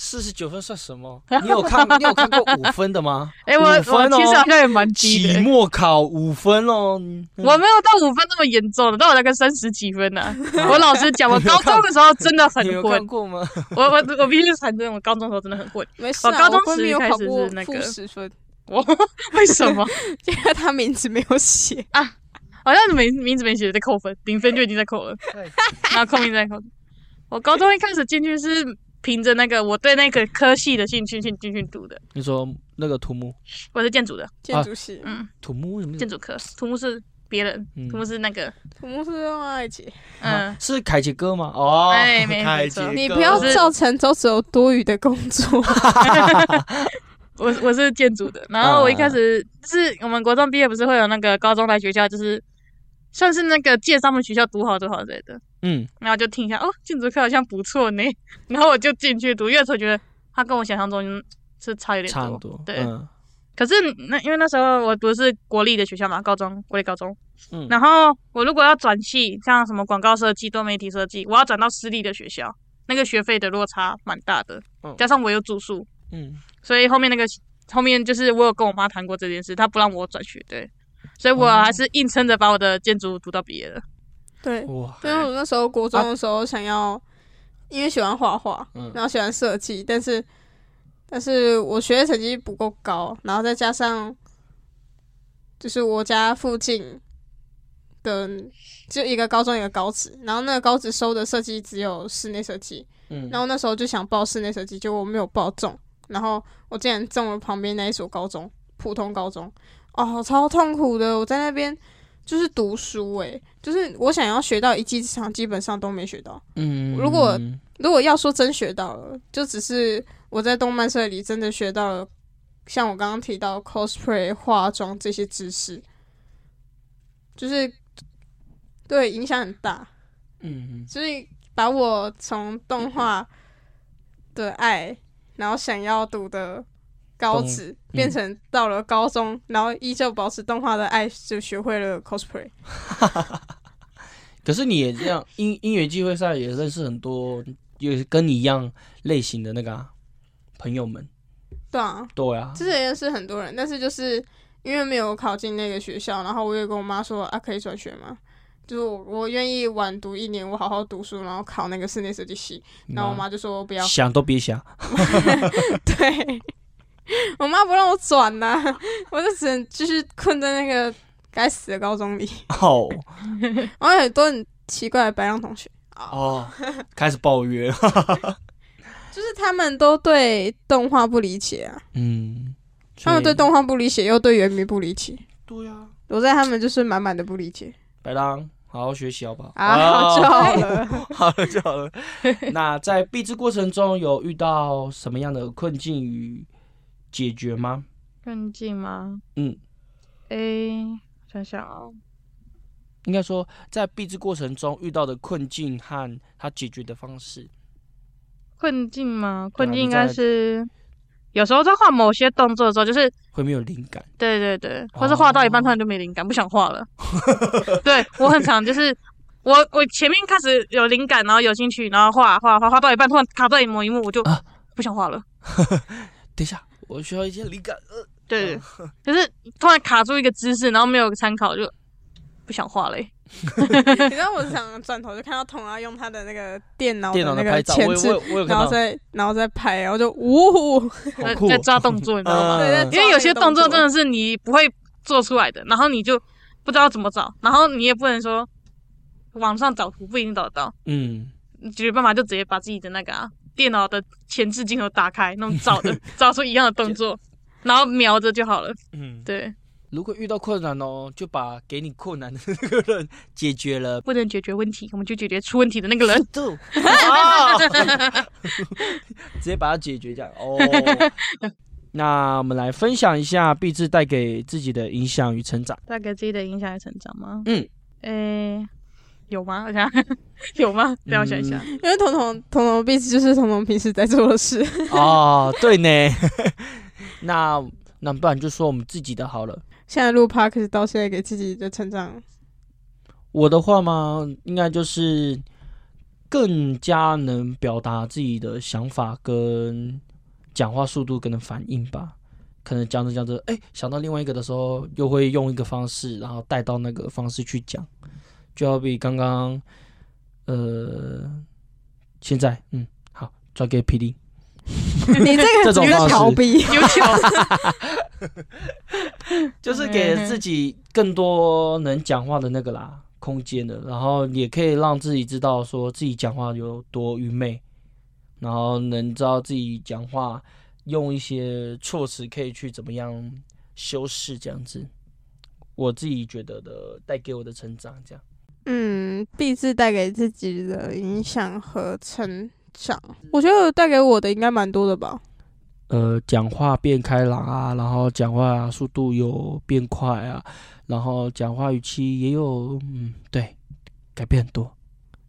四十九分算什么？你有看 你有看过五分的吗？哎、我我五分其实好哦，像也蛮低的、期末考五分哦。嗯我没有到五分那么严重的，但我大概三十几分呢、我老实讲，我高中的时候真的很你有看混，过吗？我我我必须承认，我高中的时候真的很混。没事、啊，我高中时开始考过那个十分，我为什么？因为他名字没有写啊。好像名名字没写在扣分，零分就已经在扣了，然后扣名在扣。我高中一开始进去是凭着那个我对那个科系的兴趣进进去读的，你说那个土木，我是建筑的，建筑系，嗯，土木为什么建筑科，土木是别人，嗯。土木是那个，土木是另外一节。嗯，是凯奇哥吗？哦，哎没凯没错。哥，你不要造成周子有多余的工作。我我是建筑的，然后我一开始就是我们国中毕业不是会有那个高中来学校，就是算是那个介绍他们学校读好多好之类的，嗯，然后就听一下哦，建筑课好像不错呢，然后我就进去读，因为我觉得他跟我想象中是差有点差不多。对，嗯。可是那因为那时候我读的是国立的学校嘛，高中国立高中，嗯。然后我如果要转系，像什么广告设计、多媒体设计，我要转到私立的学校，那个学费的落差蛮大的，嗯。加上我有住宿，嗯，所以后面那个后面就是我有跟我妈谈过这件事，她不让我转学，对，所以我还是硬撑着把我的建筑读到毕业了。对，哇，因为我那时候国中的时候想要，因为喜欢画画，嗯。然后喜欢设计，但是但是我学业成绩不够高，然后再加上就是我家附近的就一个高中一个高职，然后那个高职收的设计只有室内设计，嗯，然后那时候就想报室内设计，结果我没有报中，然后我竟然中了旁边那一所高中，普通高中，哦，超痛苦的，我在那边就是读书诶、就是我想要学到一技之长，基本上都没学到。嗯，如果如果要说真学到了，就只是我在动漫社里真的学到了，像我刚刚提到 cosplay、化妆这些知识，就是对影响很大。嗯，所以把我从动画的爱，然后想要读的高职，变成到了高中，然后依旧保持动画的爱，就学会了 cosplay。可是你也这样，音音乐机会上也认识很多，也跟你一样类型的那个、啊、朋友们。对啊，对啊，之前认识很多人，但是就是因为没有考进那个学校，然后我也跟我妈说啊，可以转学吗？就是我我愿意晚读一年，我好好读书，然后考那个室内设计系。然后我妈就说不要，想都别想。对，我妈不让我转呐、我就只能继续困在那个该死的高中里。哦 然后有很多很奇怪的白羊同学，哦，开始抱怨。就是他们都对动画不理解啊，嗯，他们对动画不理解，又对原名不理解，对啊，我在他们就是满满的不理解白狼，好好学习好不好？啊，就好了。好了就好了。那在毕制过程中有遇到什么样的困境与解决吗？困境吗？嗯，诶、想想哦，应该说在闭制过程中遇到的困境和他解决的方式。困境吗？困境应该是有时候在画某些动作的时候，就是会没有灵感，对对对，或是画到一半突然就没灵感，不想画了。对我很常就是 我我前面开始有灵感，然后有兴趣，然后画画画画到一半突然卡在某一幕，我就啊不想画了。等一下，我需要一些灵感。呃，对，对就是突然卡住一个姿势，然后没有参考，就 不想画嘞。你知道我想转头就看到童啊用他的那个电脑电脑那个的拍照，我有我前置，然后再然后再拍，然后就呜，好酷。哦在在抓动作，你知道吗？对，因为有些动作真的的是你不会做出来的，然后你就不知道怎么找，然后你也不能说网上找图不一定找得到，嗯，你解决办法就直接把自己的那个、啊、电脑的前置镜头打开，那种找的 找出一样的动作。然后瞄着就好了。嗯，对，如果遇到困难哦，就把给你困难的那个人解决了。不能解决问题，我们就解决出问题的那个人。度，啊 直接把它解决掉哦。那我们来分享一下毕志带给自己的影响与成长。带给自己的影响与成长吗？嗯，诶、有吗？好像有吗？让我想一下。因为彤彤彤彤毕竟就是彤彤平时在做的事。哦，对呢。那那不然就说我们自己的好了。现在录 podcast 到现在给自己的成长，我的话嘛，应该就是更加能表达自己的想法跟讲话速度跟反应吧。可能讲着讲着，哎、想到另外一个的时候，又会用一个方式，然后带到那个方式去讲。就好比刚刚，呃，现在，嗯，好，转给 P D。你这个这种方式逃避。就是给自己更多能讲话的那个啦空间的，然后也可以让自己知道说自己讲话有多愚昧，然后能知道自己讲话用一些措辞可以去怎么样修饰这样子。我自己觉得的带给我的成长，这样嗯，毕志带给自己的影响和成长，我觉得带给我的应该蛮多的吧。呃，讲话变开朗啊，然后讲话速度有变快啊，然后讲话语气也有嗯，对，改变很多。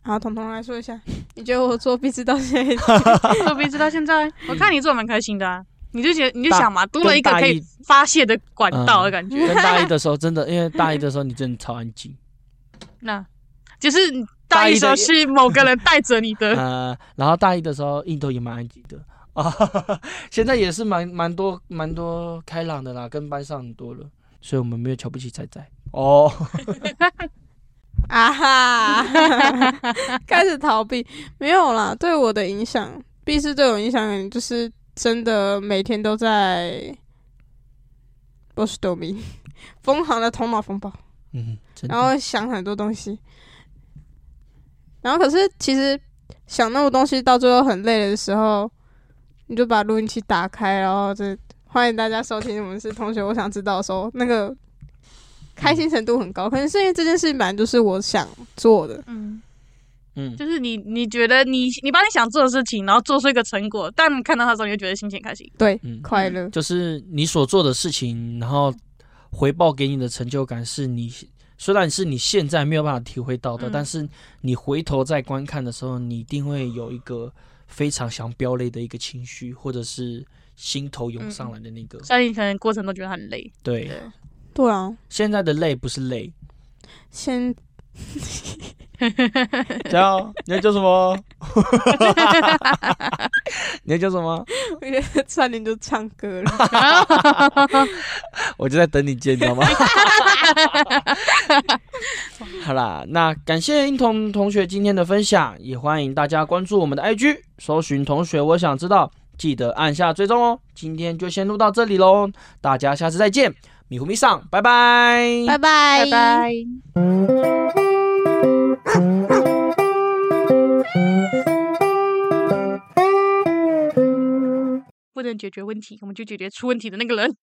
好，彤彤来说一下，你觉得我做壁纸到现在，做壁纸到现在，我看你做得蛮开心的啊。你就觉得你就想嘛，多了一个可以发泄的管道的感觉。跟大一的时候，真的，因为大一的时候你真的超安静，那就是大一的时候是某个人带着你的，呃，然后大一的时候印度也蛮安静的啊，现在也是蛮蛮多蛮多开朗的啦，跟班上很多了，所以我们没有瞧不起仔仔。哦，啊哈，开始逃避，没有啦。对我的影响，毕是对我影响就是真的每天都在 t o m i 疯狂的头脑风暴。嗯，然后想很多东西，然后可是其实想那么多东西到最后很累的时候，你就把录音器打开，然后就欢迎大家收听我们是同学。我想知道的时候，那个开心程度很高，可能是因为这件事本来就是我想做的，嗯，嗯，就是你你觉得你你把你想做的事情，然后做出一个成果，但你看到它的时候，你就觉得心情开心。对，嗯快乐。就是你所做的事情，然后回报给你的成就感，是你虽然是你现在没有办法体会到的，嗯。但是你回头再观看的时候，你一定会有一个非常想飙泪的一个情绪，或者是心头涌上来的那个。虽然你可能过程都觉得很累，对，对，对啊，现在的累不是累，先加油你要叫什么？你要叫什么？我觉得差点就唱歌了。我就在等你接，你知道吗？好啦，那感谢英童同学今天的分享，也欢迎大家关注我们的 IG，搜寻“同学我想知道”，记得按下追踪哦。今天就先录到这里喽，大家下次再见，米糊迷上，拜拜，拜拜，拜拜。不能解决问题，我们就解决出问题的那个人。